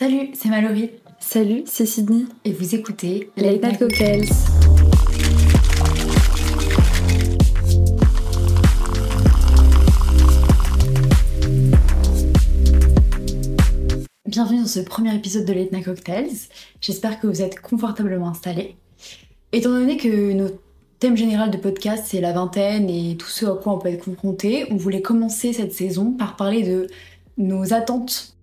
Salut, c'est Mallory. Salut, c'est Sydney. Et vous écoutez Late Night Cocktails. Bienvenue dans ce premier épisode de Late Night Cocktails. J'espère que vous êtes confortablement installés. Étant donné que notre thème général de podcast c'est la vingtaine et tout ce à quoi on peut être confronté, on voulait commencer cette saison par parler de nos attentes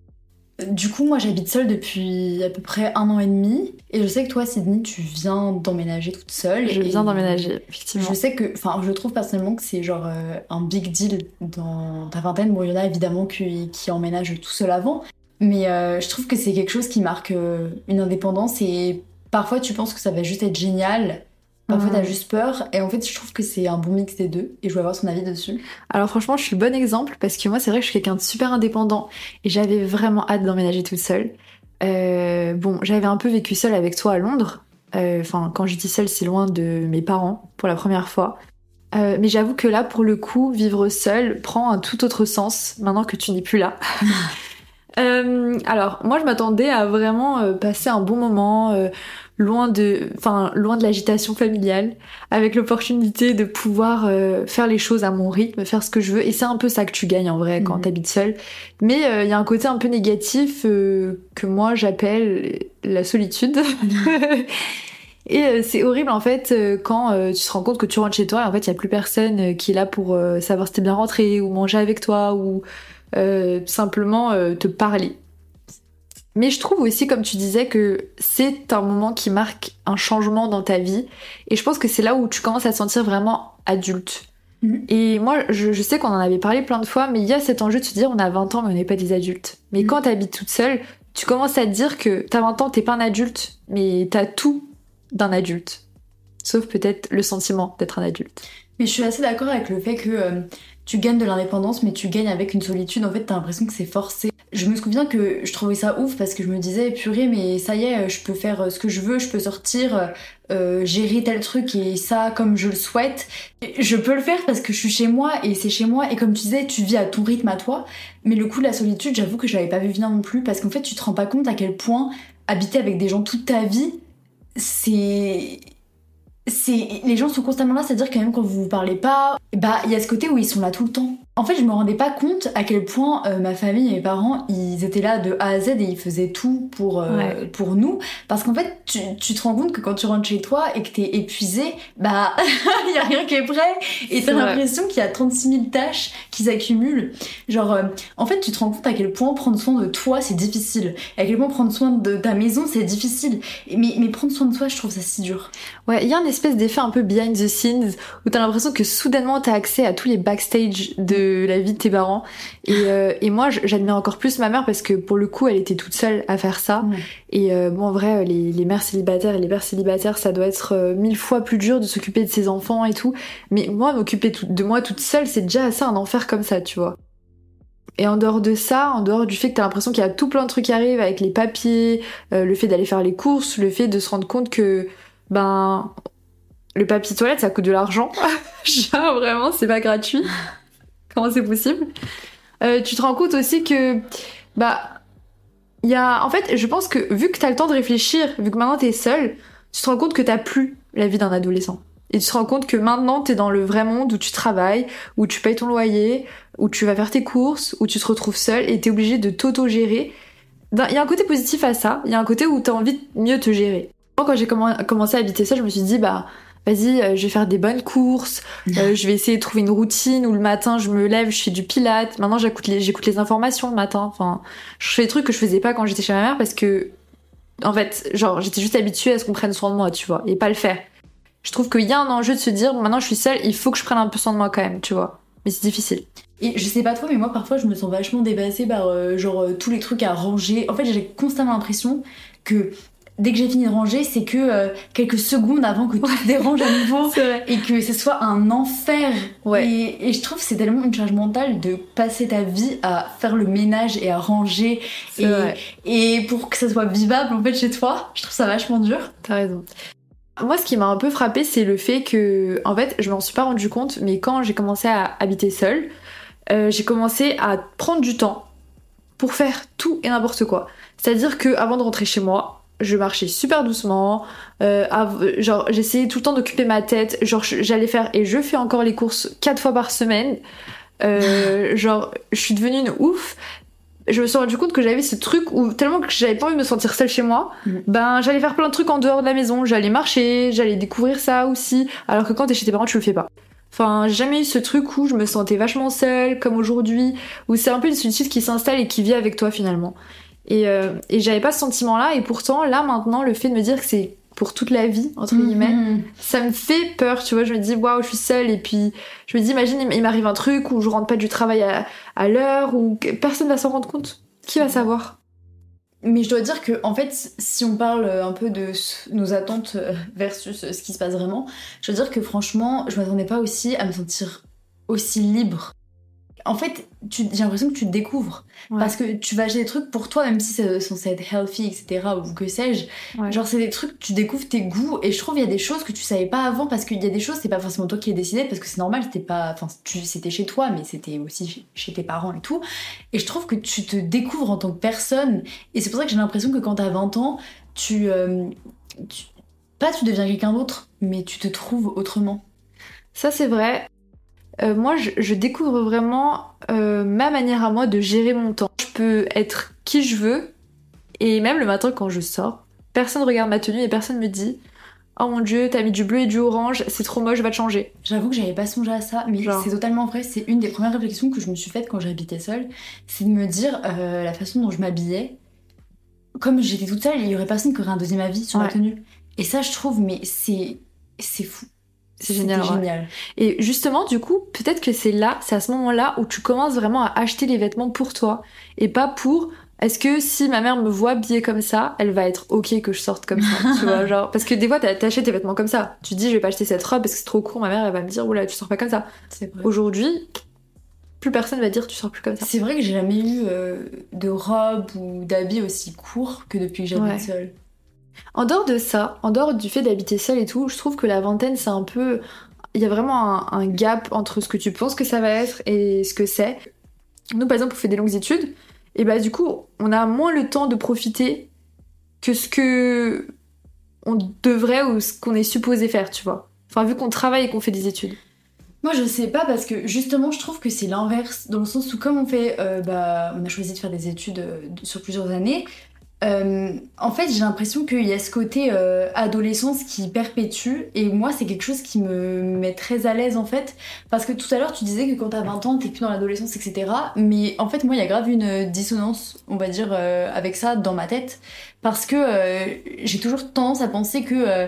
du coup, moi j'habite seule depuis à peu près un an et demi. Et je sais que toi, Sydney, tu viens d'emménager toute seule. Je viens d'emménager, effectivement. Je sais que, enfin, je trouve personnellement que c'est genre euh, un big deal dans ta vingtaine. Bon, il y en a évidemment qui, qui emménagent tout seul avant. Mais euh, je trouve que c'est quelque chose qui marque euh, une indépendance. Et parfois, tu penses que ça va juste être génial. Parfois, t'as juste peur. Et en fait, je trouve que c'est un bon mix des deux. Et je voulais avoir son avis dessus. Alors, franchement, je suis le bon exemple parce que moi, c'est vrai que je suis quelqu'un de super indépendant. Et j'avais vraiment hâte d'emménager toute seule. Euh, bon, j'avais un peu vécu seule avec toi à Londres. Euh, Enfin, quand je dis seule, c'est loin de mes parents pour la première fois. Euh, mais j'avoue que là, pour le coup, vivre seule prend un tout autre sens maintenant que tu n'es plus là. Euh, alors, moi, je m'attendais à vraiment euh, passer un bon moment, loin de, enfin, loin de l'agitation familiale, avec l'opportunité de pouvoir euh, faire les choses à mon rythme, faire ce que je veux. Et c'est un peu ça que tu gagnes en vrai quand Mhm. t'habites seule. Mais euh, il y a un côté un peu négatif euh, que moi j'appelle la solitude. Et euh, c'est horrible en fait euh, quand euh, tu te rends compte que tu rentres chez toi et en fait il y a plus personne euh, qui est là pour euh, savoir si t'es bien rentré ou manger avec toi ou euh, simplement euh, te parler. Mais je trouve aussi, comme tu disais, que c'est un moment qui marque un changement dans ta vie. Et je pense que c'est là où tu commences à te sentir vraiment adulte. Mhm. Et moi, je, je sais qu'on en avait parlé plein de fois, mais il y a cet enjeu de se dire on a 20 ans mais on n'est pas des adultes. Mais Mhm. quand t'habites toute seule, tu commences à te dire que t'as 20 ans, t'es pas un adulte, mais t'as tout d'un adulte. Sauf peut-être le sentiment d'être un adulte. Mais je suis assez d'accord avec le fait que euh, tu gagnes de l'indépendance, mais tu gagnes avec une solitude. En fait, t'as l'impression que c'est forcé. Je me souviens que je trouvais ça ouf parce que je me disais, purée, mais ça y est, je peux faire euh, ce que je veux, je peux sortir, euh, gérer tel truc et ça comme je le souhaite. Je peux le faire parce que je suis chez moi et c'est chez moi. Et comme tu disais, tu vis à ton rythme à toi. Mais le coup de la solitude, j'avoue que je l'avais pas vu venir non plus parce qu'en fait, tu te rends pas compte à quel point habiter avec des gens toute ta vie, c'est les gens sont constamment là, c'est-à-dire que même quand vous vous parlez pas, bah il y a ce côté où ils sont là tout le temps. En fait, je me rendais pas compte à quel point euh, ma famille et mes parents, ils étaient là de A à Z et ils faisaient tout pour euh, Ouais. pour nous parce qu'en fait, tu, tu te rends compte que quand tu rentres chez toi et que t'es épuisé, bah il y a rien qui est prêt et t'as l'impression qu'il y a 36 000 tâches qui s'accumulent. Genre euh, en fait, tu te rends compte à quel point prendre soin de toi, c'est difficile. Et à quel point prendre soin de ta maison, c'est difficile. Mais mais prendre soin de toi, je trouve ça si dur. Ouais, il y a une espèce d'effet un peu behind the scenes où t'as l'impression que soudainement t'as accès à tous les backstage de la vie de tes parents. Et, euh, et moi, j'admire encore plus ma mère parce que pour le coup, elle était toute seule à faire ça. Ouais. Et euh, bon, en vrai, les, les mères célibataires et les pères célibataires, ça doit être euh, mille fois plus dur de s'occuper de ses enfants et tout. Mais moi, m'occuper de moi toute seule, c'est déjà assez un enfer comme ça, tu vois. Et en dehors de ça, en dehors du fait que t'as l'impression qu'il y a tout plein de trucs qui arrivent avec les papiers, euh, le fait d'aller faire les courses, le fait de se rendre compte que ben le papier toilette ça coûte de l'argent. Genre vraiment c'est pas gratuit. Comment c'est possible Euh, Tu te rends compte aussi que bah il y a en fait je pense que vu que t'as le temps de réfléchir, vu que maintenant t'es seule, tu te rends compte que t'as plus la vie d'un adolescent. Et tu te rends compte que maintenant t'es dans le vrai monde où tu travailles, où tu payes ton loyer, où tu vas faire tes courses, où tu te retrouves seule et t'es obligé de t'auto-gérer. Il y a un côté positif à ça, il y a un côté où t'as envie de mieux te gérer. Moi, quand j'ai commen- commencé à habiter seule, je me suis dit, bah, vas-y, euh, je vais faire des bonnes courses, euh, je vais essayer de trouver une routine où le matin, je me lève, je fais du pilate. Maintenant, j'écoute les, j'écoute les informations le matin. Enfin, je fais des trucs que je faisais pas quand j'étais chez ma mère parce que, en fait, genre, j'étais juste habituée à ce qu'on prenne soin de moi, tu vois, et pas le faire. Je trouve qu'il y a un enjeu de se dire, bon, maintenant, je suis seule, il faut que je prenne un peu soin de moi quand même, tu vois. Mais c'est difficile. Et je sais pas toi, mais moi parfois je me sens vachement dépassée par euh, genre euh, tous les trucs à ranger. En fait, j'ai constamment l'impression que dès que j'ai fini de ranger, c'est que euh, quelques secondes avant que tout se dérange à nouveau et que ce soit un enfer. Ouais. Et, et je trouve que c'est tellement une charge mentale de passer ta vie à faire le ménage et à ranger et pour que ça soit vivable en fait chez toi. Je trouve ça vachement dur. T'as raison. Moi, ce qui m'a un peu frappé, c'est le fait que, en fait, je m'en suis pas rendu compte, mais quand j'ai commencé à habiter seule, euh, j'ai commencé à prendre du temps pour faire tout et n'importe quoi. C'est-à-dire que avant de rentrer chez moi, je marchais super doucement, euh, genre j'essayais tout le temps d'occuper ma tête, genre j'allais faire et je fais encore les courses quatre fois par semaine. Euh, genre je suis devenue une ouf je me suis rendu compte que j'avais ce truc où tellement que j'avais pas envie de me sentir seule chez moi, mm. ben j'allais faire plein de trucs en dehors de la maison, j'allais marcher, j'allais découvrir ça aussi, alors que quand t'es chez tes parents tu le fais pas. Enfin, jamais eu ce truc où je me sentais vachement seule, comme aujourd'hui, où c'est un peu une solitude qui s'installe et qui vit avec toi finalement. Et, euh, et j'avais pas ce sentiment-là, et pourtant, là maintenant, le fait de me dire que c'est pour toute la vie, entre mm-hmm. guillemets, ça me fait peur, tu vois. Je me dis, waouh, je suis seule, et puis je me dis, imagine, il m'arrive un truc où je rentre pas du travail à, à l'heure, ou personne va s'en rendre compte. Qui va savoir? Mais je dois dire que, en fait, si on parle un peu de nos attentes euh, versus ce qui se passe vraiment, je dois dire que franchement, je m'attendais pas aussi à me sentir aussi libre en fait, j'ai l'impression que tu te découvres. Parce que tu vas acheter des trucs pour toi, même si c'est censé être healthy, etc. ou que sais-je. Genre, c'est des trucs, tu découvres tes goûts. Et je trouve qu'il y a des choses que tu savais pas avant. Parce qu'il y a des choses, c'est pas forcément toi qui as décidé. Parce que c'est normal, c'était pas. Enfin, c'était chez toi, mais c'était aussi chez tes parents et tout. Et je trouve que tu te découvres en tant que personne. Et c'est pour ça que j'ai l'impression que quand t'as 20 ans, tu, euh, tu. Pas tu deviens quelqu'un d'autre, mais tu te trouves autrement. Ça, c'est vrai. Euh, moi, je, découvre vraiment euh, ma manière à moi de gérer mon temps. Je peux être qui je veux, et même le matin quand je sors, personne regarde ma tenue et personne me dit Oh mon dieu, t'as mis du bleu et du orange, c'est trop moche, va te changer. J'avoue que j'avais pas songé à ça, mais c'est totalement vrai. C'est une des premières réflexions que je me suis faite quand j'habitais seule. C'est de me dire euh, la façon dont je m'habillais. Comme j'étais toute seule, il y aurait personne qui aurait un deuxième avis sur ma tenue. Et ça, je trouve, mais c'est c'est fou. C'est génial, génial. Et justement, du coup, peut-être que c'est là, c'est à ce moment-là où tu commences vraiment à acheter les vêtements pour toi et pas pour est-ce que si ma mère me voit habillée comme ça, elle va être ok que je sorte comme ça, tu vois, genre parce que des fois t'achètes tes vêtements comme ça. Tu te dis je vais pas acheter cette robe parce que c'est trop court, ma mère elle va me dire oula tu sors pas comme ça. Aujourd'hui, plus personne va dire tu sors plus comme ça. C'est vrai que j'ai jamais eu euh, de robe ou d'habits aussi courts que depuis que j'habite seule. En dehors de ça, en dehors du fait d'habiter seul et tout, je trouve que la vingtaine, c'est un peu. Il y a vraiment un, gap entre ce que tu penses que ça va être et ce que c'est. Nous, par exemple, on fait des longues études, et bah du coup, on a moins le temps de profiter que ce que on devrait ou ce qu'on est supposé faire, tu vois. Enfin, vu qu'on travaille et qu'on fait des études. Moi, je sais pas parce que justement, je trouve que c'est l'inverse dans le sens où, comme on fait, euh, bah, on a choisi de faire des études euh, sur plusieurs années, euh, en fait, j'ai l'impression qu'il y a ce côté euh, adolescence qui perpétue et moi, c'est quelque chose qui me met très à l'aise en fait. Parce que tout à l'heure, tu disais que quand t'as 20 ans, t'es plus dans l'adolescence, etc. Mais en fait, moi, il y a grave une dissonance, on va dire, euh, avec ça dans ma tête. Parce que j'ai toujours tendance à penser que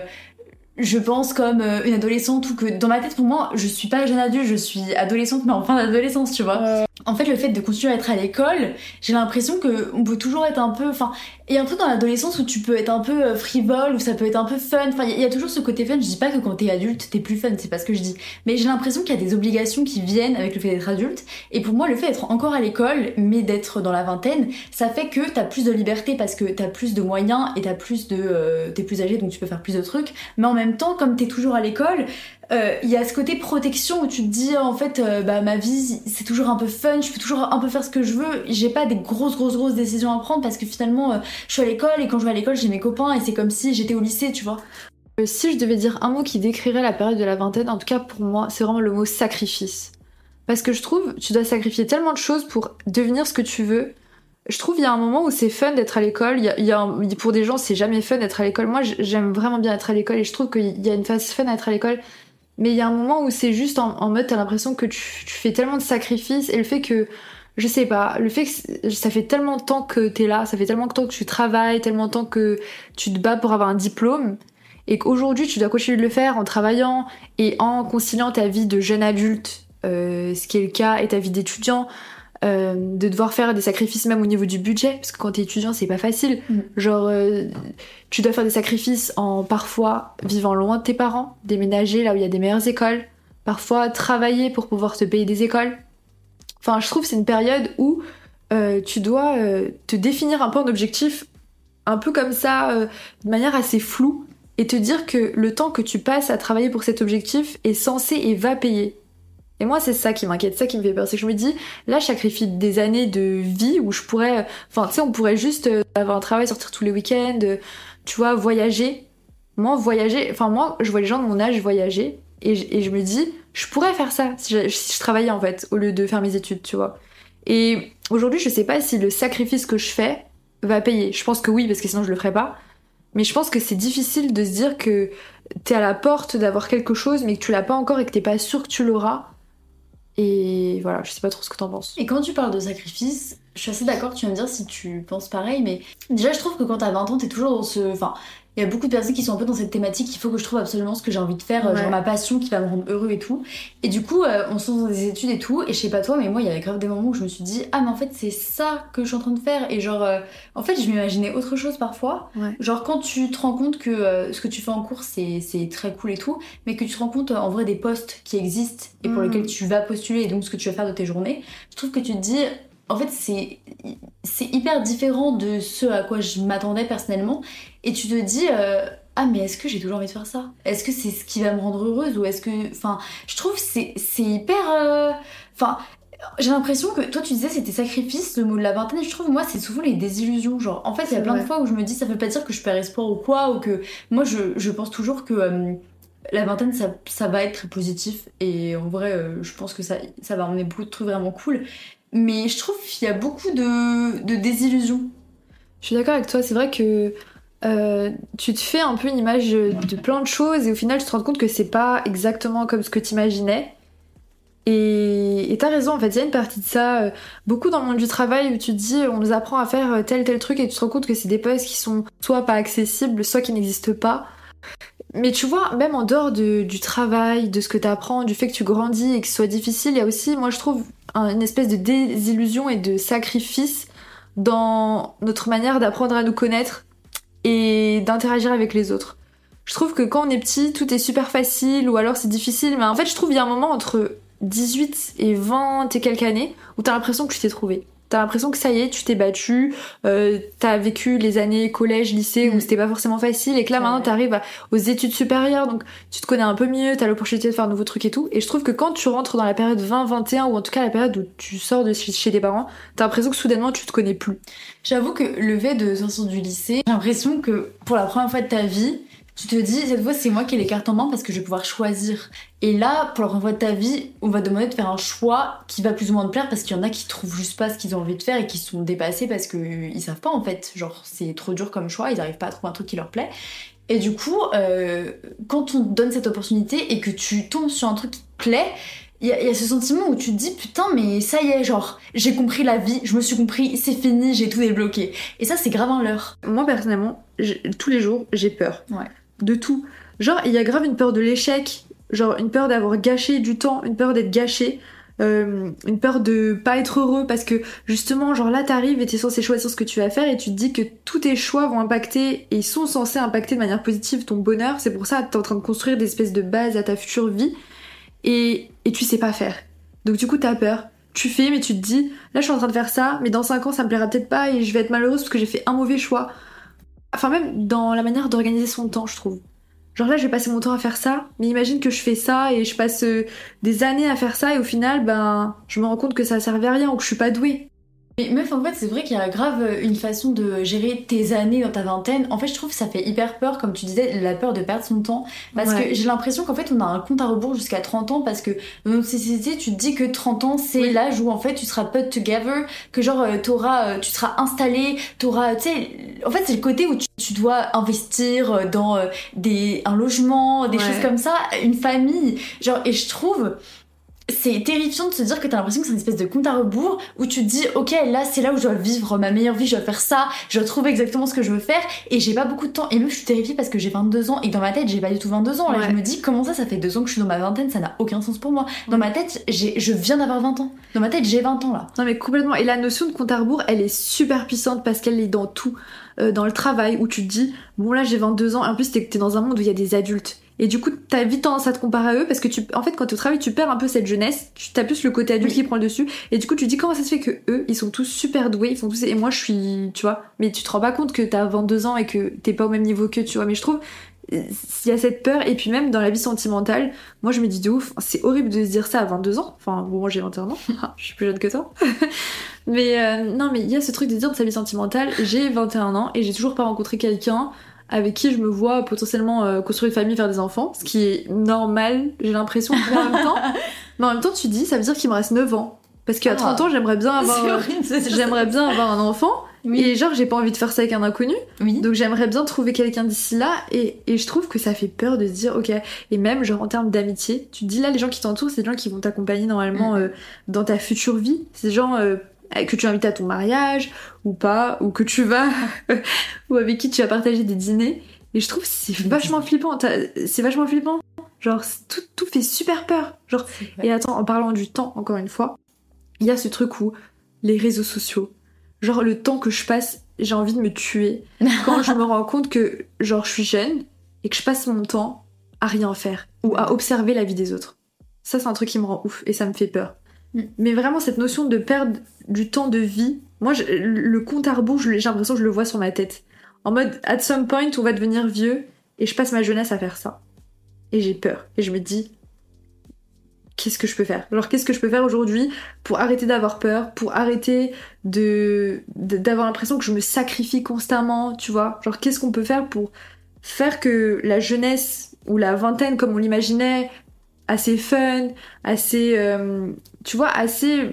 je pense comme une adolescente ou que dans ma tête, pour moi, je suis pas jeune adulte, je suis adolescente, mais en fin d'adolescence, tu vois. En fait, le fait de continuer à être à l'école, j'ai l'impression que on peut toujours être un peu. Enfin, il y a un truc dans l'adolescence où tu peux être un peu euh, frivole, où ça peut être un peu fun. Enfin, il y, a toujours ce côté fun. Je dis pas que quand t'es adulte, t'es plus fun, c'est pas ce que je dis. Mais j'ai l'impression qu'il y a des obligations qui viennent avec le fait d'être adulte. Et pour moi, le fait d'être encore à l'école, mais d'être dans la vingtaine, ça fait que t'as plus de liberté parce que t'as plus de moyens et t'as plus de. Euh, t'es plus âgé donc tu peux faire plus de trucs. Mais en même temps, comme t'es toujours à l'école, il euh, y a ce côté protection où tu te dis en fait euh, bah ma vie c'est toujours un peu fun, je peux toujours un peu faire ce que je veux, j'ai pas des grosses grosses grosses décisions à prendre parce que finalement euh, je suis à l'école et quand je vais à l'école j'ai mes copains et c'est comme si j'étais au lycée tu vois. Si je devais dire un mot qui décrirait la période de la vingtaine, en tout cas pour moi, c'est vraiment le mot sacrifice. Parce que je trouve, tu dois sacrifier tellement de choses pour devenir ce que tu veux. Je trouve il y a un moment où c'est fun d'être à l'école. Il y a, pour des gens, c'est jamais fun d'être à l'école. Moi, j'aime vraiment bien être à l'école et je trouve qu'il y a une phase fun à être à l'école mais il y a un moment où c'est juste en, mode, t'as l'impression que tu, fais tellement de sacrifices et le fait que, je sais pas, le fait que ça fait tellement de temps que t'es là, ça fait tellement de temps que tu travailles, tellement de temps que tu te bats pour avoir un diplôme et qu'aujourd'hui tu dois continuer de le faire en travaillant et en conciliant ta vie de jeune adulte, euh, ce qui est le cas, et ta vie d'étudiant, euh, de devoir faire des sacrifices même au niveau du budget, parce que quand t'es étudiant, c'est pas facile. Mm. Genre, euh, tu dois faire des sacrifices en parfois vivant loin de tes parents, déménager là où il y a des meilleures écoles, parfois travailler pour pouvoir te payer des écoles. Enfin, je trouve que c'est une période où euh, tu dois te définir un peu en objectif, un peu comme ça, de manière assez floue, et te dire que le temps que tu passes à travailler pour cet objectif est censé et va payer. Et moi, c'est ça qui m'inquiète, ça qui me fait peur. C'est que je me dis, là, je sacrifie des années de vie où je pourrais. Enfin, tu sais, on pourrait juste euh, avoir un travail, sortir tous les week-ends, euh, tu vois, voyager. Moi, voyager. Enfin, moi, je vois les gens de mon âge voyager. Et je, me dis, je pourrais faire ça si je, si je travaillais, en fait, au lieu de faire mes études, tu vois. Et aujourd'hui, je sais pas si le sacrifice que je fais va payer. Je pense que oui, parce que sinon, je le ferais pas. Mais je pense que c'est difficile de se dire que t'es à la porte d'avoir quelque chose, mais que tu l'as pas encore et que t'es pas sûr que tu l'auras. Et voilà, je sais pas trop ce que t'en penses. Et quand tu parles de sacrifice, je suis assez d'accord, tu vas me dire si tu penses pareil, mais déjà je trouve que quand t'as 20 ans, t'es toujours dans ce... Enfin, il y a beaucoup de personnes qui sont un peu dans cette thématique, il faut que je trouve absolument ce que j'ai envie de faire, Ouais. genre ma passion qui va me rendre heureux et tout. Et du coup, euh, on se lance dans des études et tout, et je sais pas toi, mais moi il y avait grave des moments où je me suis dit, ah mais en fait c'est ça que je suis en train de faire, et genre, euh, en fait je m'imaginais autre chose parfois. Ouais. Genre quand tu te rends compte que euh, ce que tu fais en cours c'est c'est très cool et tout, mais que tu te rends compte euh, en vrai des postes qui existent et pour Mhm. lesquels tu vas postuler et donc ce que tu vas faire de tes journées, je trouve que tu te dis en fait c'est c'est hyper différent de ce à quoi je m'attendais personnellement. Et tu te dis euh, ah mais est-ce que j'ai toujours envie de faire ça? Est-ce que c'est ce qui va me rendre heureuse? Ou est-ce que enfin je trouve que c'est c'est hyper euh, enfin j'ai l'impression que toi tu disais c'était sacrifice le mot de la vingtaine. Et je trouve moi c'est souvent les désillusions. Genre en fait il y a plein de fois où je me dis ça veut pas dire que je perds espoir ou quoi ou que moi je, je pense toujours que euh, la vingtaine ça, ça va être très positif. Et en vrai euh, je pense que ça, ça va emmener beaucoup de trucs vraiment cool mais je trouve qu'il y a beaucoup de, de désillusions Je suis d'accord avec toi, c'est vrai que euh, tu te fais un peu une image de plein de choses et au final tu te rends compte que c'est pas exactement comme ce que t'imaginais. Et t'as raison, en fait, il y a une partie de ça, euh, beaucoup dans le monde du travail où tu te dis on nous apprend à faire euh, tel tel truc et tu te rends compte que c'est des postes qui sont soit pas accessibles, soit qui n'existent pas. Mais tu vois, même en dehors de- du travail, de ce que t'apprends, du fait que tu grandis et que ce soit difficile, il y a aussi, moi je trouve, une espèce de désillusion et de sacrifice dans notre manière d'apprendre à nous connaître et d'interagir avec les autres. Je trouve que quand on est petit, tout est super facile ou alors c'est difficile, mais en fait, je trouve qu'il y a un moment entre 18 et 20 et quelques années où t'as l'impression que tu t'es trouvé. T'as l'impression que ça y est, tu t'es battu, euh, t'as vécu les années collège, lycée où Mm. c'était pas forcément facile et que là maintenant t'arrives aux études supérieures donc tu te connais un peu mieux, t'as l'opportunité de faire un nouveau truc et tout. Et je trouve que quand tu rentres dans la période 20-21 ou en tout cas la période où tu sors de chez, chez tes parents, t'as l'impression que soudainement tu te connais plus. J'avoue que le fait de sortir du lycée, j'ai l'impression que pour la première fois de ta vie, tu te dis cette fois c'est moi qui ai les cartes en main parce que je vais pouvoir choisir. Et là, pour première fois de ta vie, on va demander de faire un choix qui va plus ou moins te plaire parce qu'il y en a qui trouvent juste pas ce qu'ils ont envie de faire et qui sont dépassés parce que ils savent pas en fait. Genre c'est trop dur comme choix, ils arrivent pas à trouver un truc qui leur plaît. Et du coup, euh, quand on te donne cette opportunité et que tu tombes sur un truc qui te plaît, il y, y a ce sentiment où tu te dis putain mais ça y est genre j'ai compris la vie, je me suis compris, c'est fini, j'ai tout débloqué. Et ça c'est grave un leurre. Moi personnellement, tous les jours, j'ai peur. Ouais. De tout. Genre, il y a grave une peur de l'échec, genre une peur d'avoir gâché du temps, une peur d'être gâché, euh, une peur de pas être heureux parce que justement, genre là t'arrives et t'es censé choisir ce que tu vas faire et tu te dis que tous tes choix vont impacter et sont censés impacter de manière positive ton bonheur. C'est pour ça que t'es en train de construire des espèces de bases à ta future vie et, et tu sais pas faire. Donc du coup t'as peur. Tu fais mais tu te dis là je suis en train de faire ça mais dans 5 ans ça me plaira peut-être pas et je vais être malheureuse parce que j'ai fait un mauvais choix. Enfin même dans la manière d'organiser son temps je trouve. Genre là je vais passer mon temps à faire ça mais imagine que je fais ça et je passe euh, des années à faire ça et au final ben je me rends compte que ça servait à rien ou que je suis pas douée. Mais meuf, en fait, c'est vrai qu'il y a grave une façon de gérer tes années dans ta vingtaine. En fait, je trouve que ça fait hyper peur, comme tu disais, la peur de perdre son temps. Parce Ouais. que j'ai l'impression qu'en fait, on a un compte à rebours jusqu'à 30 ans. Parce que dans notre société, tu te dis que 30 ans, c'est Oui. l'âge où en fait, tu seras put together. Que genre, euh, t'auras, euh, tu seras installé, t'auras, tu sais, en fait, c'est le côté où tu, tu dois investir euh, dans euh, des, un logement, des Ouais. choses comme ça, une famille. Genre, et je trouve c'est terrifiant de se dire que t'as l'impression que c'est une espèce de compte à rebours où tu te dis ok là c'est là où je dois vivre ma meilleure vie je dois faire ça je dois trouver exactement ce que je veux faire et j'ai pas beaucoup de temps et même je suis terrifiée parce que j'ai 22 ans et dans ma tête j'ai pas du tout 22 ans là Ouais. je me dis comment ça ça fait deux ans que je suis dans ma vingtaine ça n'a aucun sens pour moi dans ma tête j'ai je viens d'avoir 20 ans dans ma tête j'ai 20 ans là Non mais complètement. Et la notion de compte à rebours, elle est super puissante parce qu'elle est dans tout. Euh, dans le travail où tu te dis, bon là j'ai 22 ans, et en plus t'es dans un monde où il y a des adultes. Et du coup t'as vite tendance à te comparer à eux parce que tu, en fait quand tu travailles tu perds un peu cette jeunesse, tu as plus le côté adulte Oui. qui prend le dessus. Et du coup tu te dis comment ça se fait que eux ils sont tous super doués, ils font tous et moi je suis, tu vois. Mais tu te rends pas compte que t'as 22 ans et que t'es pas au même niveau qu'eux, tu vois. Mais je trouve il y a cette peur, et puis même dans la vie sentimentale, moi je me dis de ouf, c'est horrible de se dire ça à 22 ans. Enfin, bon, moi j'ai 21 ans, je suis plus jeune que toi. mais euh, non, mais il y a ce truc de dire de sa vie sentimentale, j'ai 21 ans et j'ai toujours pas rencontré quelqu'un avec qui je me vois potentiellement euh, construire une famille, faire des enfants, ce qui est normal, j'ai l'impression, en même temps. Mais en même temps, tu dis, ça veut dire qu'il me reste 9 ans. Parce qu'à 30 ah. ans, j'aimerais bien avoir, j'aimerais bien avoir un enfant. Et genre, j'ai pas envie de faire ça avec un inconnu. Oui. Donc j'aimerais bien trouver quelqu'un d'ici là. Et, et, je trouve que ça fait peur de se dire, ok. Et même, genre, en termes d'amitié, tu te dis là, les gens qui t'entourent, c'est des gens qui vont t'accompagner normalement mm. euh, dans ta future vie. C'est des gens euh, que tu invites à ton mariage ou pas, ou que tu vas, ou avec qui tu vas partager des dîners. Et je trouve c'est vachement flippant. C'est vachement flippant. Genre, tout, tout fait super peur. Genre, et attends, en parlant du temps, encore une fois, il y a ce truc où les réseaux sociaux, genre le temps que je passe, j'ai envie de me tuer quand je me rends compte que, genre, je suis jeune et que je passe mon temps à rien faire ou à observer la vie des autres. Ça, c'est un truc qui me rend ouf et ça me fait peur. Mm. Mais vraiment, cette notion de perdre du temps de vie, moi, le compte à rebours, j'ai l'impression que je le vois sur ma tête. En mode, at some point, on va devenir vieux et je passe ma jeunesse à faire ça. Et j'ai peur. Et je me dis, qu'est-ce que je peux faire? Genre, qu'est-ce que je peux faire aujourd'hui pour arrêter d'avoir peur, pour arrêter de d'avoir l'impression que je me sacrifie constamment, tu vois? Genre, qu'est-ce qu'on peut faire pour faire que la jeunesse ou la vingtaine, comme on l'imaginait, assez fun, assez, euh, tu vois, assez.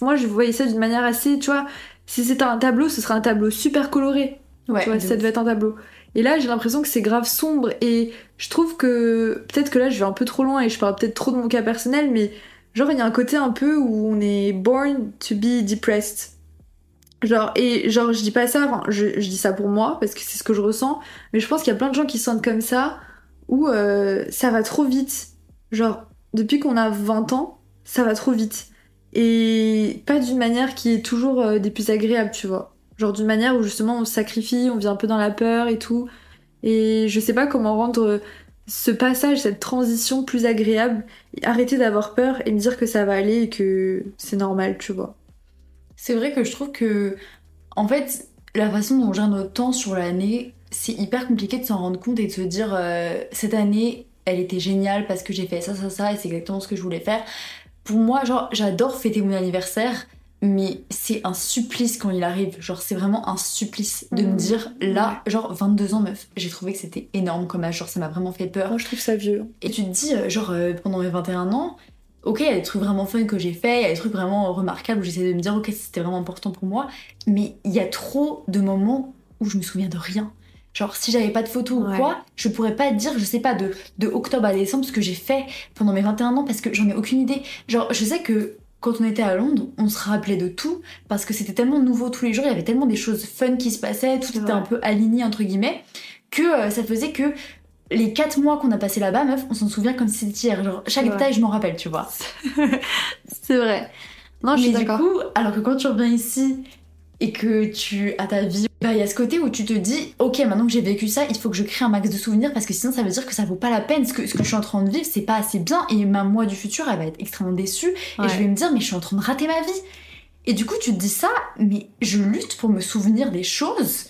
Moi, je voyais ça d'une manière assez, tu vois. Si c'était un tableau, ce serait un tableau super coloré. Ouais, tu vois, ça devait être un tableau. Et là, j'ai l'impression que c'est grave sombre et je trouve que peut-être que là, je vais un peu trop loin et je parle peut-être trop de mon cas personnel, mais genre, il y a un côté un peu où on est born to be depressed. Genre, et genre, je dis pas ça, je, je dis ça pour moi parce que c'est ce que je ressens, mais je pense qu'il y a plein de gens qui se sentent comme ça où euh, ça va trop vite Genre, depuis qu'on a 20 ans, ça va trop vite. Et pas d'une manière qui est toujours euh, des plus agréables, tu vois. Genre d'une manière où justement on se sacrifie, on vient un peu dans la peur et tout. Et je sais pas comment rendre ce passage, cette transition plus agréable, arrêter d'avoir peur et me dire que ça va aller et que c'est normal, tu vois. C'est vrai que je trouve que, en fait, la façon dont on gère notre temps sur l'année, c'est hyper compliqué de s'en rendre compte et de se dire euh, cette année, elle était géniale parce que j'ai fait ça, ça, ça, et c'est exactement ce que je voulais faire. Pour moi, genre, j'adore fêter mon anniversaire, mais c'est un supplice quand il arrive. Genre, c'est vraiment un supplice de me mmh. dire, là, genre, 22 ans, meuf, j'ai trouvé que c'était énorme comme âge, genre, ça m'a vraiment fait peur. Moi, je trouve ça vieux. Et tu te dis, euh, genre, euh, pendant mes 21 ans, ok, il y a des trucs vraiment fun que j'ai fait, il y a des trucs vraiment remarquables où j'essaie de me dire, ok, c'était vraiment important pour moi, mais il y a trop de moments où je me souviens de rien. Genre, si j'avais pas de photos ou quoi, je pourrais pas dire, je sais pas, de, de octobre à décembre ce que j'ai fait pendant mes 21 ans parce que j'en ai aucune idée. Genre, je sais que quand on était à Londres, on se rappelait de tout parce que c'était tellement nouveau tous les jours, il y avait tellement des choses fun qui se passaient, tout était un peu aligné entre guillemets, que euh, ça faisait que les 4 mois qu'on a passé là-bas, meuf, on s'en souvient comme si c'était hier. Genre, chaque détail, je m'en rappelle, tu vois. c'est vrai. Non, je suis d'accord. Du coup, alors que quand tu reviens ici et que tu as ta vie, bah il y a ce côté où tu te dis ok maintenant que j'ai vécu ça, il faut que je crée un max de souvenirs parce que sinon ça veut dire que ça vaut pas la peine. Ce que, ce que je suis en train de vivre c'est pas assez bien et ma moi du futur elle va être extrêmement déçue et je vais me dire mais je suis en train de rater ma vie. Et du coup tu te dis ça mais je lutte pour me souvenir des choses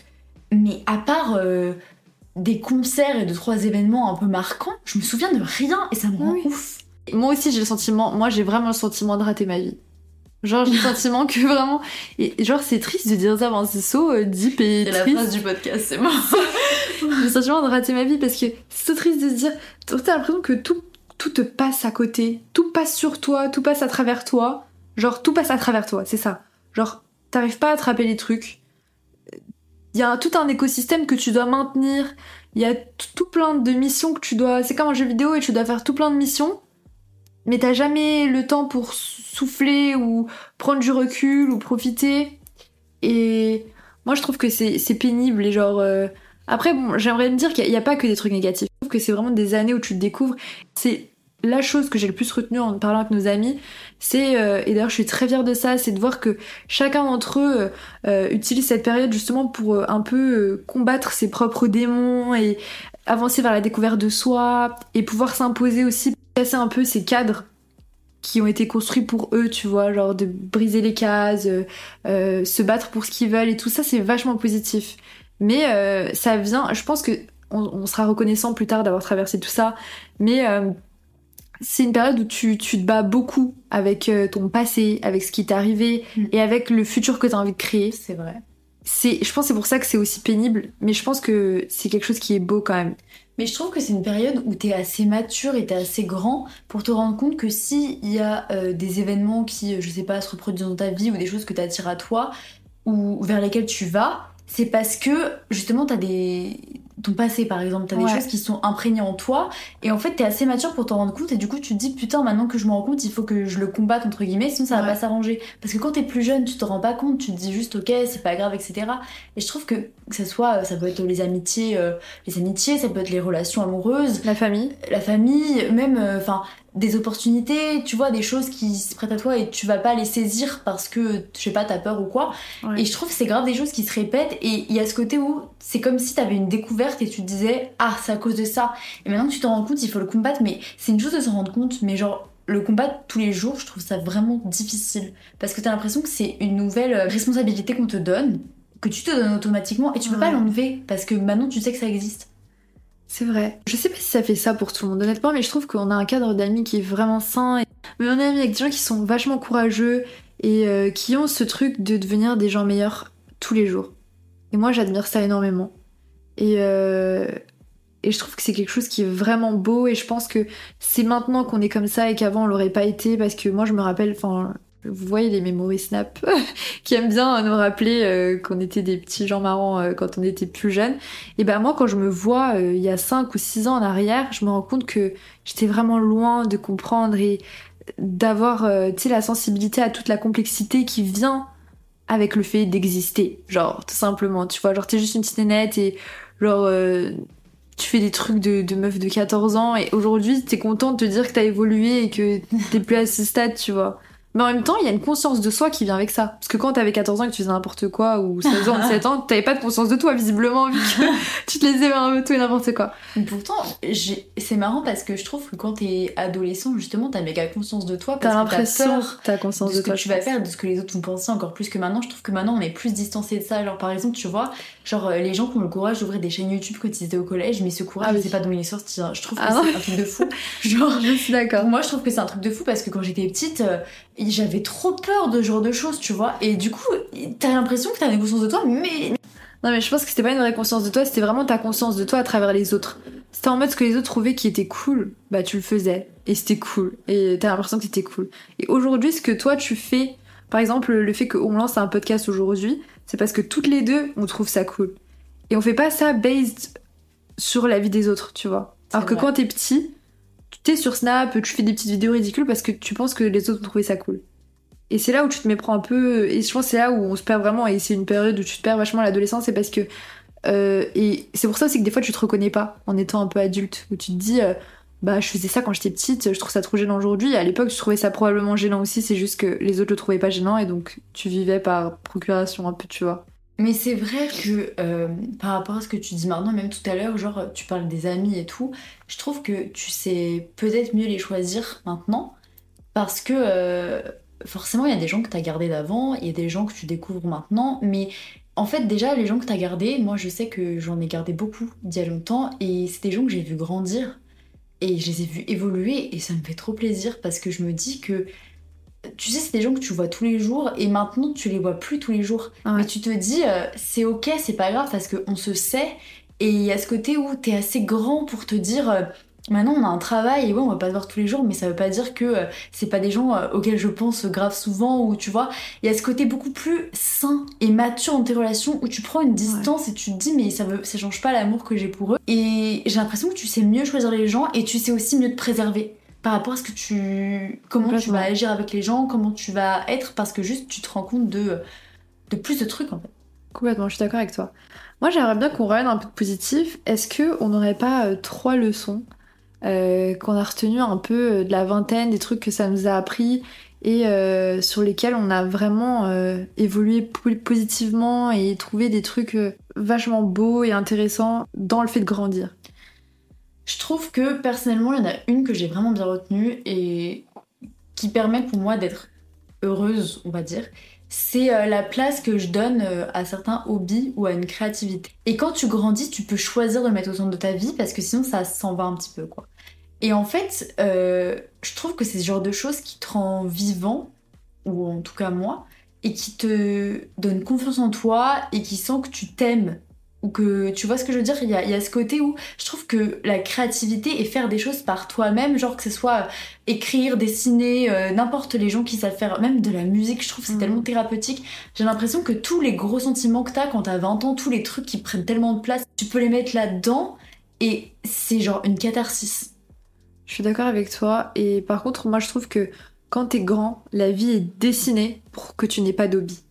mais à part euh, des concerts et de trois événements un peu marquants, je me souviens de rien et ça me rend ouf. Moi aussi j'ai le sentiment, moi j'ai vraiment le sentiment de rater ma vie. Genre, j'ai le sentiment que vraiment. Et genre, c'est triste de dire ça, c'est so euh, deep et triste. C'est la phrase du podcast, c'est mort. j'ai le sentiment de rater ma vie parce que c'est so triste de se dire. T'as l'impression que tout, tout te passe à côté, tout passe sur toi, tout passe à travers toi. Genre, tout passe à travers toi, c'est ça. Genre, t'arrives pas à attraper les trucs. Il y a tout un écosystème que tu dois maintenir. Il y a tout plein de missions que tu dois. C'est comme un jeu vidéo et tu dois faire tout plein de missions mais t'as jamais le temps pour souffler ou prendre du recul ou profiter. Et moi, je trouve que c'est pénible et genre. Euh, après, bon, j'aimerais me dire qu'il n'y a, pas que des trucs négatifs. Je trouve que c'est vraiment des années où tu te découvres. C'est la chose que j'ai le plus retenue en parlant avec nos amis, c'est, euh, et d'ailleurs je suis très fière de ça, c'est de voir que chacun d'entre eux euh, utilise cette période justement pour un peu combattre ses propres démons et avancer vers la découverte de soi et pouvoir s'imposer aussi casser un peu ces cadres qui ont été construits pour eux, tu vois, genre de briser les cases, euh, euh, se battre pour ce qu'ils veulent et tout ça, c'est vachement positif. Mais euh, ça vient, je pense que on, sera reconnaissant plus tard d'avoir traversé tout ça. Mais euh, c'est une période où tu, tu, te bats beaucoup avec ton passé, avec ce qui t'est arrivé mm. et avec le futur que tu as envie de créer. C'est vrai. C'est, je pense que c'est pour ça que c'est aussi pénible, mais je pense que c'est quelque chose qui est beau quand même. Mais je trouve que c'est une période où t'es assez mature et t'es assez grand pour te rendre compte que s'il y a euh, des événements qui, je sais pas, se reproduisent dans ta vie ou des choses que t'attires à toi ou vers lesquelles tu vas, c'est parce que justement t'as des ton passé par exemple, t'as des choses qui sont imprégnées en toi et en fait t'es assez mature pour t'en rendre compte et du coup tu te dis putain maintenant que je me rends compte il faut que je le combatte entre guillemets sinon ça va pas s'arranger. Parce que quand t'es plus jeune tu te rends pas compte tu te dis juste ok c'est pas grave etc et je trouve que que ce soit ça peut être les amitiés euh, les amitiés ça peut être les relations amoureuses la famille. la famille même euh, enfin des opportunités, tu vois, des choses qui se prêtent à toi et tu vas pas les saisir parce que, je sais pas, t'as peur ou quoi. Et je trouve que c'est grave des choses qui se répètent et il y a ce côté où c'est comme si t'avais une découverte et tu te disais, ah, c'est à cause de ça. Et maintenant que tu t'en rends compte, il faut le combattre, mais c'est une chose de s'en rendre compte, mais genre, le combattre tous les jours, je trouve ça vraiment difficile. Parce que t'as l'impression que c'est une nouvelle responsabilité qu'on te donne, que tu te donnes automatiquement et tu peux pas l'enlever parce que maintenant tu sais que ça existe. C'est vrai. Je sais pas si ça fait ça pour tout le monde, honnêtement, mais je trouve qu'on a un cadre d'amis qui est vraiment sain. Mais on est amis avec des gens qui sont vachement courageux et euh, qui ont ce truc de devenir des gens meilleurs tous les jours. Et moi, j'admire ça énormément. Et, euh, et je trouve que c'est quelque chose qui est vraiment beau et je pense que c'est maintenant qu'on est comme ça et qu'avant on l'aurait pas été parce que moi je me rappelle, enfin vous voyez les memory snap qui aiment bien nous rappeler euh, qu'on était des petits gens marrants euh, quand on était plus jeunes. Et ben moi quand je me vois euh, il y a 5 ou 6 ans en arrière, je me rends compte que j'étais vraiment loin de comprendre et d'avoir sais la sensibilité à toute la complexité qui vient avec le fait d'exister. Genre tout simplement, tu vois, genre t'es juste une petite nénette et genre tu fais des trucs de, de meuf de 14 ans et aujourd'hui t'es content de te dire que t'as évolué et que t'es plus à ce stade, tu vois. Mais en même temps, il y a une conscience de soi qui vient avec ça. Parce que quand t'avais 14 ans et que tu faisais n'importe quoi, ou 16 ans, 17 ans, t'avais pas de conscience de toi, visiblement, vu que tu te laissais faire un peu tout et n'importe quoi. pourtant, c'est marrant parce que je trouve que quand t'es adolescent, justement, t'as méga conscience de toi. T'as l'impression t'as conscience de, ce que tu vas faire, de ce que les autres vont penser encore plus que maintenant. Je trouve que maintenant, on est plus distancé de ça. Genre, par exemple, tu vois, genre, euh, les gens qui ont le courage d'ouvrir des chaînes YouTube quand ils étaient au collège, mais ce courage, ah, je sais pas d'où il est sorti. Je trouve que ah c'est un truc de fou. Genre, je suis d'accord. Moi, je trouve que c'est un truc de fou parce que quand j'étais petite, euh, j'avais trop peur de ce genre de choses, tu vois. Et du coup, t'as l'impression que t'as une conscience de toi, mais. Non, mais je pense que c'était pas une vraie conscience de toi, c'était vraiment ta conscience de toi à travers les autres. C'était en mode ce que les autres trouvaient qui était cool, bah tu le faisais. Et c'était cool. Et t'as l'impression que c'était cool. Et aujourd'hui, ce que toi tu fais, par exemple, le fait qu'on lance un podcast aujourd'hui, c'est parce que toutes les deux, on trouve ça cool. Et on fait pas ça based sur la vie des autres, tu vois. Alors que quand t'es petit, t'es sur Snap, tu fais des petites vidéos ridicules parce que tu penses que les autres ont trouvé ça cool. Et c'est là où tu te méprends un peu, et je pense que c'est là où on se perd vraiment, et c'est une période où tu te perds vachement l'adolescence, c'est parce que. Euh, et c'est pour ça aussi que des fois tu te reconnais pas en étant un peu adulte, où tu te dis, euh, bah je faisais ça quand j'étais petite, je trouve ça trop gênant aujourd'hui, à l'époque tu trouvais ça probablement gênant aussi, c'est juste que les autres le trouvaient pas gênant, et donc tu vivais par procuration un peu, tu vois. Mais c'est vrai que euh, par rapport à ce que tu dis maintenant, même tout à l'heure, genre tu parles des amis et tout, je trouve que tu sais peut-être mieux les choisir maintenant parce que euh, forcément il y a des gens que tu as gardés d'avant, il y a des gens que tu découvres maintenant, mais en fait déjà les gens que tu as gardés, moi je sais que j'en ai gardé beaucoup d'il y a longtemps et c'est des gens que j'ai vu grandir et je les ai vus évoluer et ça me fait trop plaisir parce que je me dis que tu sais, c'est des gens que tu vois tous les jours et maintenant tu les vois plus tous les jours. Mais tu te dis, euh, c'est ok, c'est pas grave parce qu'on se sait. Et il y a ce côté où t'es assez grand pour te dire, euh, maintenant on a un travail et ouais, on va pas se voir tous les jours, mais ça veut pas dire que euh, c'est pas des gens auxquels je pense grave souvent ou tu vois, il y a ce côté beaucoup plus sain et mature dans tes relations où tu prends une distance et tu te dis, mais ça, veut, ça change pas l'amour que j'ai pour eux. Et j'ai l'impression que tu sais mieux choisir les gens et tu sais aussi mieux te préserver par rapport à ce que tu comment tu vas agir avec les gens, comment tu vas être parce que juste tu te rends compte de de plus de trucs en fait. Complètement, je suis d'accord avec toi. Moi, j'aimerais bien qu'on revienne un peu de positif. Est-ce que on n'aurait pas euh, trois leçons euh, qu'on a retenues un peu euh, de la vingtaine, des trucs que ça nous a appris et sur lesquels on a vraiment évolué positivement et trouvé des trucs vachement beaux et intéressants dans le fait de grandir je trouve que personnellement, il y en a une que j'ai vraiment bien retenue et qui permet pour moi d'être heureuse, on va dire. c'est euh, la place que je donne euh, à certains hobbies ou à une créativité. Et quand tu grandis, tu peux choisir de mettre au centre de ta vie parce que sinon ça s'en va un petit peu quoi. Et en fait, euh, je trouve que c'est ce genre de choses qui te rend vivant, ou en tout cas moi, et qui te donne confiance en toi et qui sent que tu t'aimes. Ou que tu vois ce que je veux dire il y, a, il y, a, ce côté où je trouve que la créativité et faire des choses par toi-même genre que ce soit écrire dessiner euh, n'importe les gens qui savent faire même de la musique je trouve c'est mmh. tellement thérapeutique. J'ai l'impression que tous les gros sentiments que t'as quand t'as 20 ans tous les trucs qui prennent tellement de place tu peux les mettre là-dedans et c'est genre une catharsis je suis d'accord avec toi. Et par contre moi je trouve que quand t'es grand la vie est dessinée pour que tu n'aies pas d'hobby.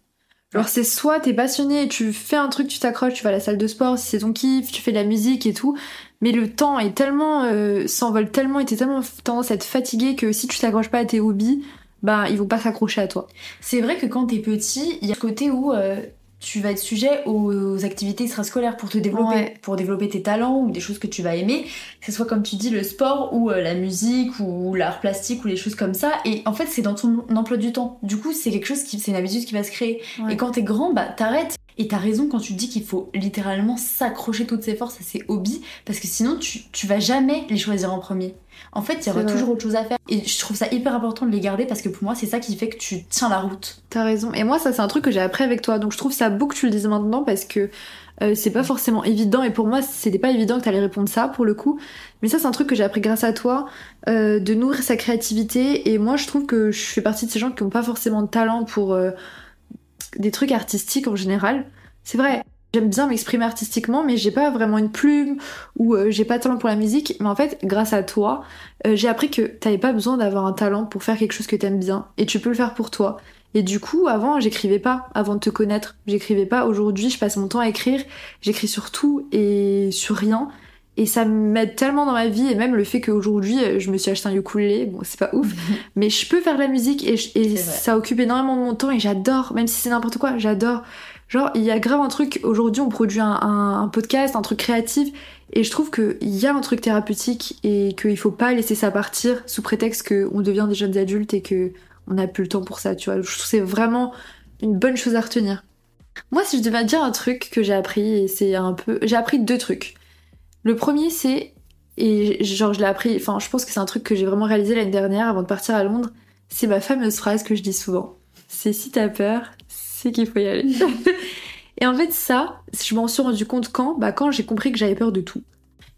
Alors c'est soit t'es passionné, tu fais un truc, tu t'accroches, tu vas à la salle de sport si c'est ton kiff, tu fais de la musique et tout, mais le temps est tellement euh, s'envole tellement et t'es tellement tendance à être fatigué que si tu t'accroches pas à tes hobbies, bah ils vont pas s'accrocher à toi. C'est vrai que quand t'es petit, il y a ce côté où euh, tu vas être sujet aux activités extrascolaires pour te développer, pour développer tes talents ou des choses que tu vas aimer, que ce soit comme tu dis le sport ou euh, la musique ou l'art plastique ou les choses comme ça. Et en fait, c'est dans ton emploi du temps. Du coup, c'est quelque chose qui, c'est une habitude qui va se créer. Et quand t'es grand, bah t'arrêtes. Et t'as raison quand tu dis qu'il faut littéralement s'accrocher toutes ses forces à ses hobbies, parce que sinon tu, tu vas jamais les choisir en premier. En fait, il y aura toujours autre chose à faire. Et je trouve ça hyper important de les garder parce que pour moi, c'est ça qui fait que tu tiens la route. T'as raison. Et moi, ça, c'est un truc que j'ai appris avec toi. Donc, je trouve ça beau que tu le dises maintenant parce que euh, c'est pas forcément évident. Et pour moi, c'était pas évident que t'allais répondre ça pour le coup. Mais ça, c'est un truc que j'ai appris grâce à toi, euh, de nourrir sa créativité. Et moi, je trouve que je fais partie de ces gens qui ont pas forcément de talent pour euh, des trucs artistiques en général. C'est vrai. J'aime bien m'exprimer artistiquement, mais j'ai pas vraiment une plume ou euh, j'ai pas de talent pour la musique. Mais en fait, grâce à toi, euh, j'ai appris que t'avais pas besoin d'avoir un talent pour faire quelque chose que t'aimes bien et tu peux le faire pour toi. Et du coup, avant, j'écrivais pas avant de te connaître. J'écrivais pas. Aujourd'hui, je passe mon temps à écrire. J'écris sur tout et sur rien. Et ça m'aide tellement dans ma vie. Et même le fait qu'aujourd'hui, euh, je me suis acheté un ukulélé. Bon, c'est pas ouf. mais je peux faire de la musique et, et ça occupe énormément de mon temps et j'adore. Même si c'est n'importe quoi, j'adore. Genre, il y a grave un truc, aujourd'hui on produit un, podcast, un truc créatif, et je trouve qu'il y a un truc thérapeutique et qu'il faut pas laisser ça partir sous prétexte qu'on devient des jeunes adultes et que on n'a plus le temps pour ça, tu vois. Je trouve c'est vraiment une bonne chose à retenir. Moi, si je devais dire un truc que j'ai appris, c'est un peu. J'ai appris deux trucs. Le premier, c'est. Et genre, je l'ai appris. Enfin, je pense que c'est un truc que j'ai vraiment réalisé l'année dernière avant de partir à Londres. C'est ma fameuse phrase que je dis souvent. C'est si t'as peur, c'est qu'il faut y aller. et en fait, ça, je m'en suis rendu compte quand? Bah, quand j'ai compris que j'avais peur de tout.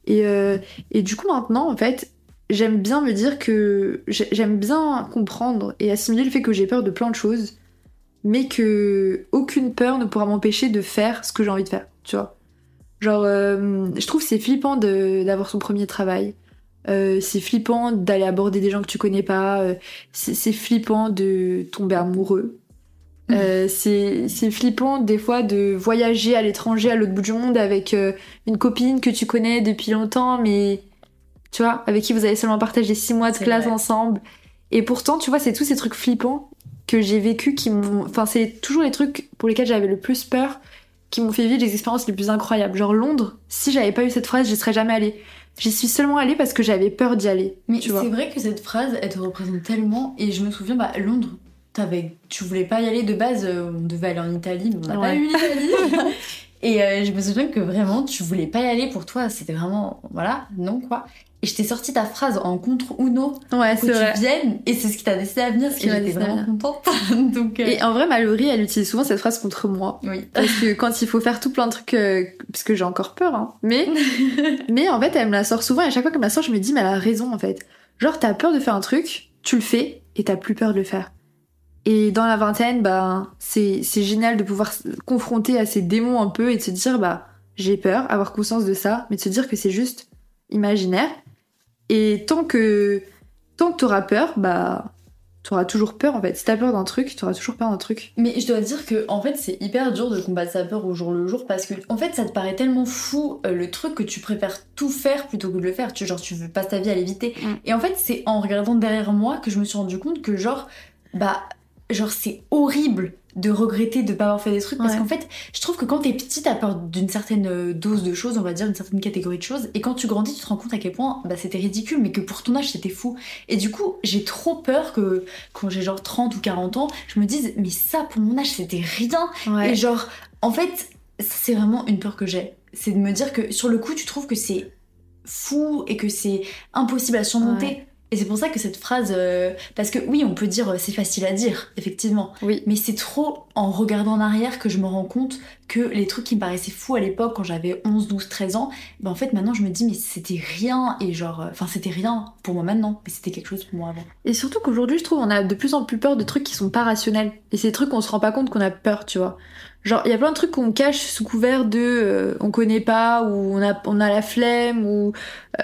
Et, euh, et du coup, maintenant, en fait, j'aime bien me dire que j'aime bien comprendre et assimiler le fait que j'ai peur de plein de choses, mais que aucune peur ne pourra m'empêcher de faire ce que j'ai envie de faire, tu vois. Genre, euh, je trouve c'est flippant d'avoir son premier travail. Euh, c'est flippant d'aller aborder des gens que tu connais pas. c'est flippant de tomber amoureux. Euh, c'est flippant des fois de voyager à l'étranger, à l'autre bout du monde, avec euh, une copine que tu connais depuis longtemps, mais tu vois, avec qui vous avez seulement partagé six mois de classe ensemble. Et pourtant, tu vois, c'est tous ces trucs flippants que j'ai vécu qui m'ont. Enfin, c'est toujours les trucs pour lesquels j'avais le plus peur qui m'ont fait vivre les expériences les plus incroyables. Genre Londres, si j'avais pas eu cette phrase, j'y serais jamais allée. J'y suis seulement allée parce que j'avais peur d'y aller. Mais c'est vrai que cette phrase, elle te représente tellement. Et je me souviens, bah, Londres, tu voulais pas y aller de base, euh, on devait aller en Italie, mais on n'a pas eu l'Italie. et euh, je me souviens que vraiment, tu voulais pas y aller pour toi, c'était vraiment, voilà, non quoi. Et je t'ai sorti ta phrase en contre Uno ouais, pour que tu viennes, et c'est ce qui t'a décidé à venir, et j'étais vraiment contente. Donc, euh, Et en vrai, Mallory, elle utilise souvent cette phrase contre moi. Oui. Parce que quand il faut faire tout plein de trucs, parce que j'ai encore peur, hein. Mais, mais en fait, elle me la sort souvent, et à chaque fois qu'elle me la sort, je me dis, mais elle a raison, en fait. Genre, t'as peur de faire un truc, tu le fais, et t'as plus peur de le faire. Et dans la vingtaine, bah, c'est, c'est génial de pouvoir se confronter à ces démons un peu et de se dire, bah, j'ai peur, avoir conscience de ça, mais de se dire que c'est juste imaginaire. Et tant que, tant que t'auras peur, bah, t'auras toujours peur en fait. Si t'as peur d'un truc, t'auras toujours peur d'un truc. Mais je dois dire que, en fait, c'est hyper dur de combattre sa peur au jour le jour parce que, en fait, ça te paraît tellement fou euh, le truc que tu préfères tout faire plutôt que de le faire. Tu, genre, tu veux passer ta vie à l'éviter. Mm. Et en fait, c'est en regardant derrière moi que je me suis rendu compte que, genre, bah, genre c'est horrible de regretter de pas avoir fait des trucs. Parce qu'en fait je trouve que quand t'es petit t'as peur d'une certaine euh, dose de choses on va dire une certaine catégorie de choses. Et quand tu grandis tu te rends compte à quel point bah, c'était ridicule mais que pour ton âge c'était fou. Et du coup j'ai trop peur que quand j'ai genre 30 ou 40 ans je me dise mais ça pour mon âge c'était rien. Ouais. et genre en fait c'est vraiment une peur que j'ai. C'est de me dire que sur le coup tu trouves que c'est fou et que c'est impossible à surmonter. Ouais. Et c'est pour ça que cette phrase euh, parce que oui on peut dire euh, c'est facile à dire effectivement Oui. mais c'est trop en regardant en arrière que je me rends compte que les trucs qui me paraissaient fous à l'époque quand j'avais 11, 12, 13 ans, ben en fait maintenant je me dis mais c'était rien et genre, euh, enfin c'était rien pour moi maintenant, mais c'était quelque chose pour moi avant. Et surtout qu'aujourd'hui, je trouve, on a de plus en plus peur de trucs qui sont pas rationnels. Et c'est des trucs qu'on se rend pas compte qu'on a peur, tu vois. Genre, il y a plein de trucs qu'on cache sous couvert de euh, on connaît pas, ou on a, on a la flemme, ou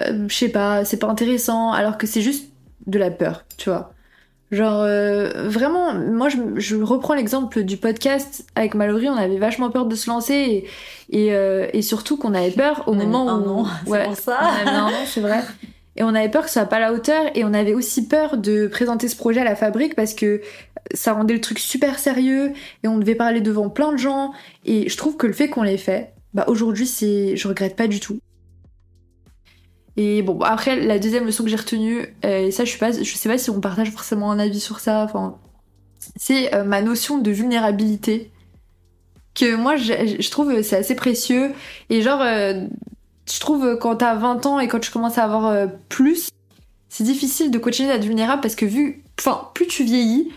euh, je sais pas, c'est pas intéressant, alors que c'est juste de la peur, tu vois. Genre, euh, vraiment, moi je, je reprends l'exemple du podcast avec Mallory, on avait vachement peur de se lancer, et, et, euh, et surtout qu'on avait peur au On moment un où. an, c'est ouais, pour ça. un an, c'est vrai. Et on avait peur que ce soit pas la hauteur et on avait aussi peur de présenter ce projet à la fabrique parce que ça rendait le truc super sérieux et on devait parler devant plein de gens et je trouve que le fait qu'on l'ait fait, bah aujourd'hui c'est je regrette pas du tout. Et bon après la deuxième leçon que j'ai retenue euh, et ça je suis pas je sais pas si on partage forcément un avis sur ça enfin c'est euh, ma notion de vulnérabilité que moi je, je trouve c'est assez précieux et genre euh, je trouve euh, quand t'as 20 ans et quand tu commences à avoir euh, plus, c'est difficile de continuer d'être vulnérable parce que vu, enfin, plus tu vieillis,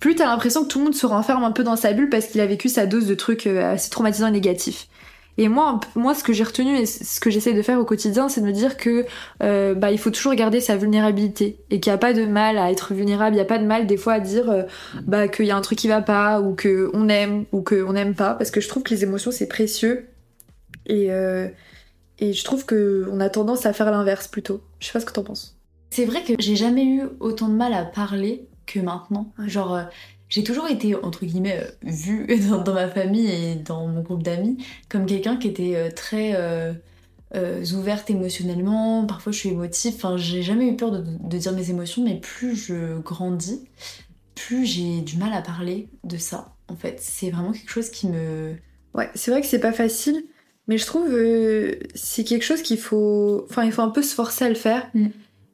plus t'as l'impression que tout le monde se renferme un peu dans sa bulle parce qu'il a vécu sa dose de trucs euh, assez traumatisants et négatifs. Et moi, moi, ce que j'ai retenu et ce que j'essaie de faire au quotidien, c'est de me dire que bah il faut toujours garder sa vulnérabilité et qu'il n'y a pas de mal à être vulnérable. Il n'y a pas de mal des fois à dire bah qu'il y a un truc qui va pas ou que on aime ou que on n'aime pas parce que je trouve que les émotions c'est précieux et et je trouve que on a tendance à faire l'inverse plutôt. Je sais pas ce que t'en penses. C'est vrai que j'ai jamais eu autant de mal à parler que maintenant. Genre, euh, j'ai toujours été, entre guillemets, euh, vue dans, dans ma famille et dans mon groupe d'amis comme quelqu'un qui était euh, très ouverte émotionnellement. Parfois, je suis émotive. Enfin, j'ai jamais eu peur de, de dire mes émotions, mais plus je grandis, plus j'ai du mal à parler de ça. En fait, c'est vraiment quelque chose qui me. Ouais, c'est vrai que c'est pas facile, mais je trouve euh, c'est quelque chose qu'il faut, enfin il faut un peu se forcer à le faire Mm.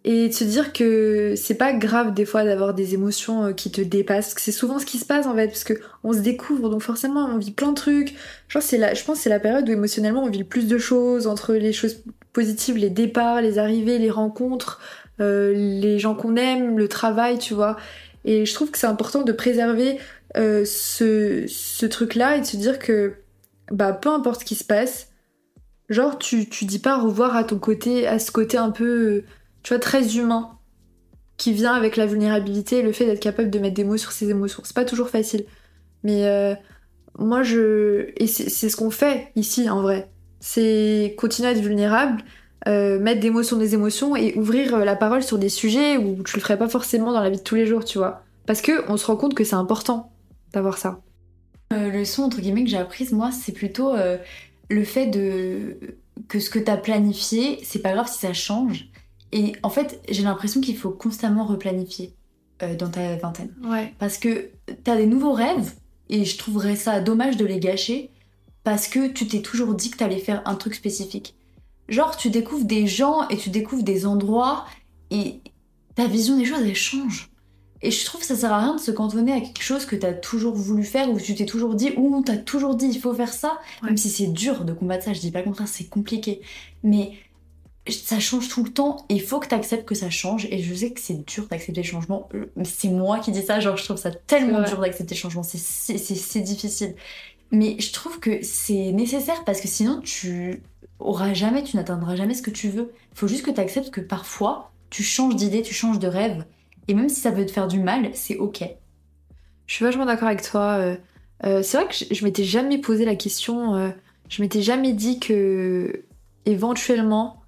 et de se dire que c'est pas grave des fois d'avoir des émotions euh, qui te dépassent. Parce que C'est souvent ce qui se passe en fait, parce que on se découvre, donc forcément on vit plein de trucs. Genre c'est la, je pense que c'est la période où émotionnellement on vit le plus de choses entre les choses positives, les départs, les arrivées, les rencontres, euh, les gens qu'on aime, le travail, tu vois. Et je trouve que c'est important de préserver euh, ce, ce truc-là et de se dire que bah peu importe ce qui se passe, genre tu, tu dis pas au revoir à ton côté, à ce côté un peu, tu vois, très humain qui vient avec la vulnérabilité et le fait d'être capable de mettre des mots sur ses émotions. C'est pas toujours facile. Mais euh, moi je. Et c'est c'est ce qu'on fait ici en vrai. C'est continuer à être vulnérable, euh, mettre des mots sur des émotions et ouvrir euh, la parole sur des sujets où tu le ferais pas forcément dans la vie de tous les jours, tu vois. Parce que on se rend compte que c'est important d'avoir ça. Euh, leçon entre guillemets que j'ai apprise moi c'est plutôt euh, le fait de que ce que t'as planifié c'est pas grave si ça change. Et en fait j'ai l'impression qu'il faut constamment replanifier euh, dans ta vingtaine. Ouais. parce que t'as des nouveaux rêves et je trouverais ça dommage de les gâcher parce que tu t'es toujours dit que t'allais faire un truc spécifique. Genre tu découvres des gens et tu découvres des endroits et ta vision des choses elle change et je trouve que ça sert à rien de se cantonner à quelque chose que t'as toujours voulu faire ou que tu t'es toujours dit ou on t'a toujours dit il faut faire ça, Ouais. même si c'est dur de combattre ça, je dis pas le contraire, c'est compliqué. Mais ça change tout le temps et il faut que t'acceptes que ça change et je sais que c'est dur d'accepter le changement. Euh, C'est moi qui dis ça, genre je trouve ça tellement dur d'accepter le changement, c'est c'est- c'est- c'est difficile. Mais je trouve que c'est nécessaire parce que sinon tu auras jamais, tu n'atteindras jamais ce que tu veux. Il faut juste que tu acceptes que parfois tu changes d'idée, tu changes de rêve et même si ça peut te faire du mal, c'est ok. Je suis vachement d'accord avec toi. euh, euh, c'est vrai que je, m'étais jamais posé la question. euh, je m'étais jamais dit que éventuellement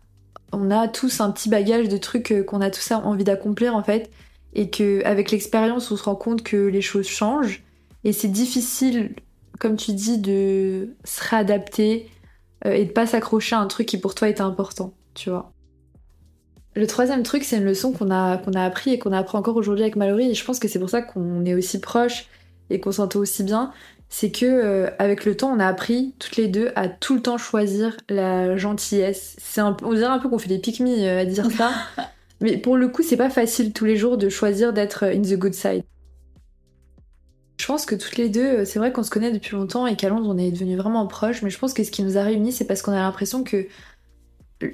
on a tous un petit bagage de trucs qu'on a tous envie d'accomplir en fait, et que avec l'expérience on se rend compte que les choses changent et c'est difficile, comme tu dis, de se réadapter et de pas s'accrocher à un truc qui pour toi était important, tu vois. Le troisième truc, c'est une leçon qu'on a, qu'on a appris et qu'on apprend encore aujourd'hui avec Mallory, et je pense que c'est pour ça qu'on est aussi proches et qu'on s'entend aussi bien. C'est que euh, avec le temps, on a appris toutes les deux à tout le temps choisir la gentillesse. C'est un, on dirait un peu qu'on fait des pique à dire ça, mais pour le coup, c'est pas facile tous les jours de choisir d'être in the good side. Je pense que toutes les deux, euh, c'est vrai qu'on se connaît depuis longtemps et qu'à Londres on est devenus vraiment proches, mais je pense que ce qui nous a réunis, c'est parce qu'on a l'impression que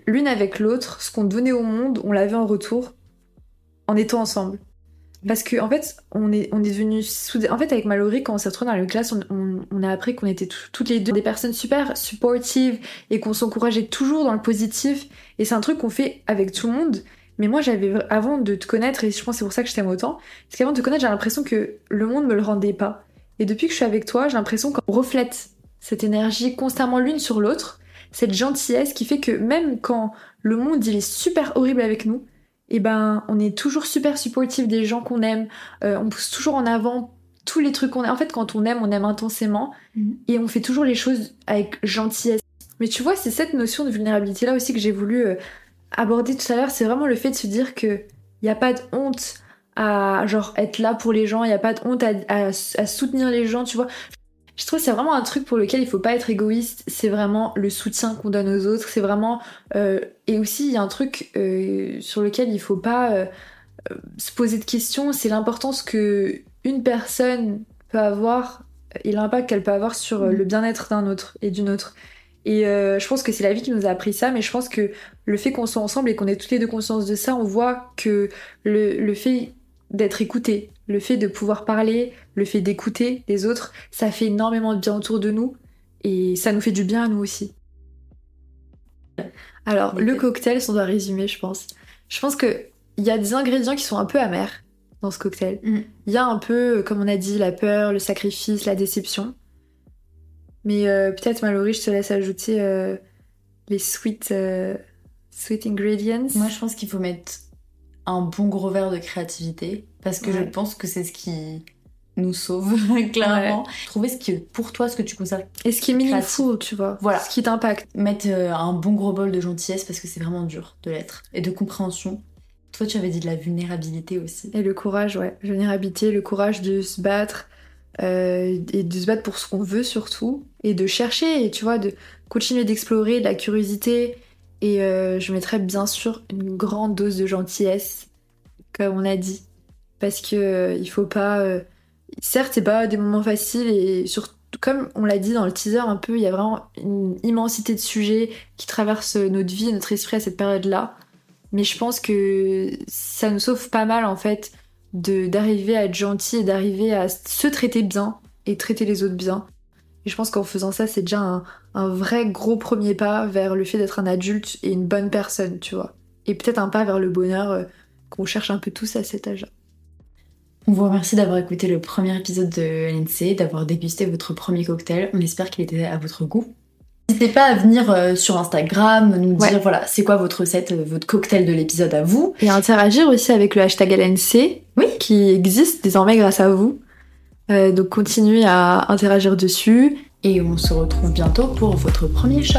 l'une avec l'autre, ce qu'on donnait au monde, on l'avait en retour en étant ensemble. Parce que en fait, on est, on est devenus En fait, avec Mallory, quand on s'est retrouvés dans la classe, on, a appris qu'on était toutes les deux des personnes super supportives et qu'on s'encourageait toujours dans le positif. Et c'est un truc qu'on fait avec tout le monde. Mais moi, j'avais avant de te connaître, et je pense c'est pour ça que je t'aime autant, parce qu'avant de te connaître, j'ai l'impression que le monde me le rendait pas. Et depuis que je suis avec toi, j'ai l'impression qu'on reflète cette énergie constamment l'une sur l'autre cette gentillesse qui fait que même quand le monde il est super horrible avec nous, et eh ben on est toujours super supportif des gens qu'on aime, euh, on pousse toujours en avant tous les trucs qu'on aime. En fait, quand on aime, on aime intensément mhm. et on fait toujours les choses avec gentillesse. Mais tu vois, c'est cette notion de vulnérabilité là aussi que j'ai voulu euh, aborder tout à l'heure. C'est vraiment le fait de se dire que il n'y a pas de honte à genre être là pour les gens, il n'y a pas de honte à, à, soutenir les gens, tu vois. Je trouve que c'est vraiment un truc pour lequel il faut pas être égoïste. C'est vraiment le soutien qu'on donne aux autres. C'est vraiment euh, et aussi il y a un truc euh, sur lequel il faut pas euh, se poser de questions. C'est l'importance que une personne peut avoir et l'impact qu'elle peut avoir sur mm. le bien-être d'un autre et d'une autre. Et je pense que c'est la vie qui nous a appris ça, mais je pense que le fait qu'on soit ensemble et qu'on ait toutes les deux conscience de ça, on voit que le, le fait d'être écouté, le fait de pouvoir parler, le fait d'écouter les autres, ça fait énormément de bien autour de nous et ça nous fait du bien à nous aussi. Alors, le cocktail, si on doit résumer, je pense. Je pense que il y a des ingrédients qui sont un peu amers dans ce cocktail. Mm. Il y a un peu, comme on a dit, la peur, le sacrifice, la déception. Mais euh, peut-être, Mallory, je te laisse ajouter euh, les sweet, euh, sweet ingredients. Moi, je pense qu'il faut mettre un bon gros verre de créativité parce que je pense que c'est ce qui nous sauve clairement. Trouver ce qui est pour toi ce que tu considères et ce qui est meaningful, tu vois. Voilà, ce qui t'impacte. Mettre euh, un bon gros bol de gentillesse parce que c'est vraiment dur de l'être et de compréhension. Toi, tu avais dit de la vulnérabilité aussi. Et le courage, ouais. Vulnérabilité, le courage de se battre euh, et de se battre pour ce qu'on veut surtout et de chercher, et tu vois, de continuer d'explorer, de la curiosité et euh, je mettrais bien sûr une grande dose de gentillesse, comme on a dit. Parce que euh, il faut pas. Euh, certes, c'est pas des moments faciles et surtout, comme on l'a dit dans le teaser un peu, il y a vraiment une immensité de sujets qui traversent notre vie et notre esprit à cette période-là. Mais je pense que ça nous sauve pas mal en fait d'arriver à être gentil et d'arriver à se traiter bien et traiter les autres bien. Et je pense qu'en faisant ça, c'est déjà un, un vrai gros premier pas vers le fait d'être un adulte et une bonne personne, tu vois. Et peut-être un pas vers le bonheur euh, qu'on cherche un peu tous à cet âge-là. On vous remercie d'avoir écouté le premier épisode de LNC, d'avoir dégusté votre premier cocktail. On espère qu'il était à votre goût. N'hésitez pas à venir euh, sur Instagram, nous dire voilà, c'est quoi votre recette, euh, votre cocktail de l'épisode à vous. Et interagir aussi avec le hashtag LNC, oui. qui existe désormais grâce à vous. donc continuez à interagir dessus et on se retrouve bientôt pour votre premier shot.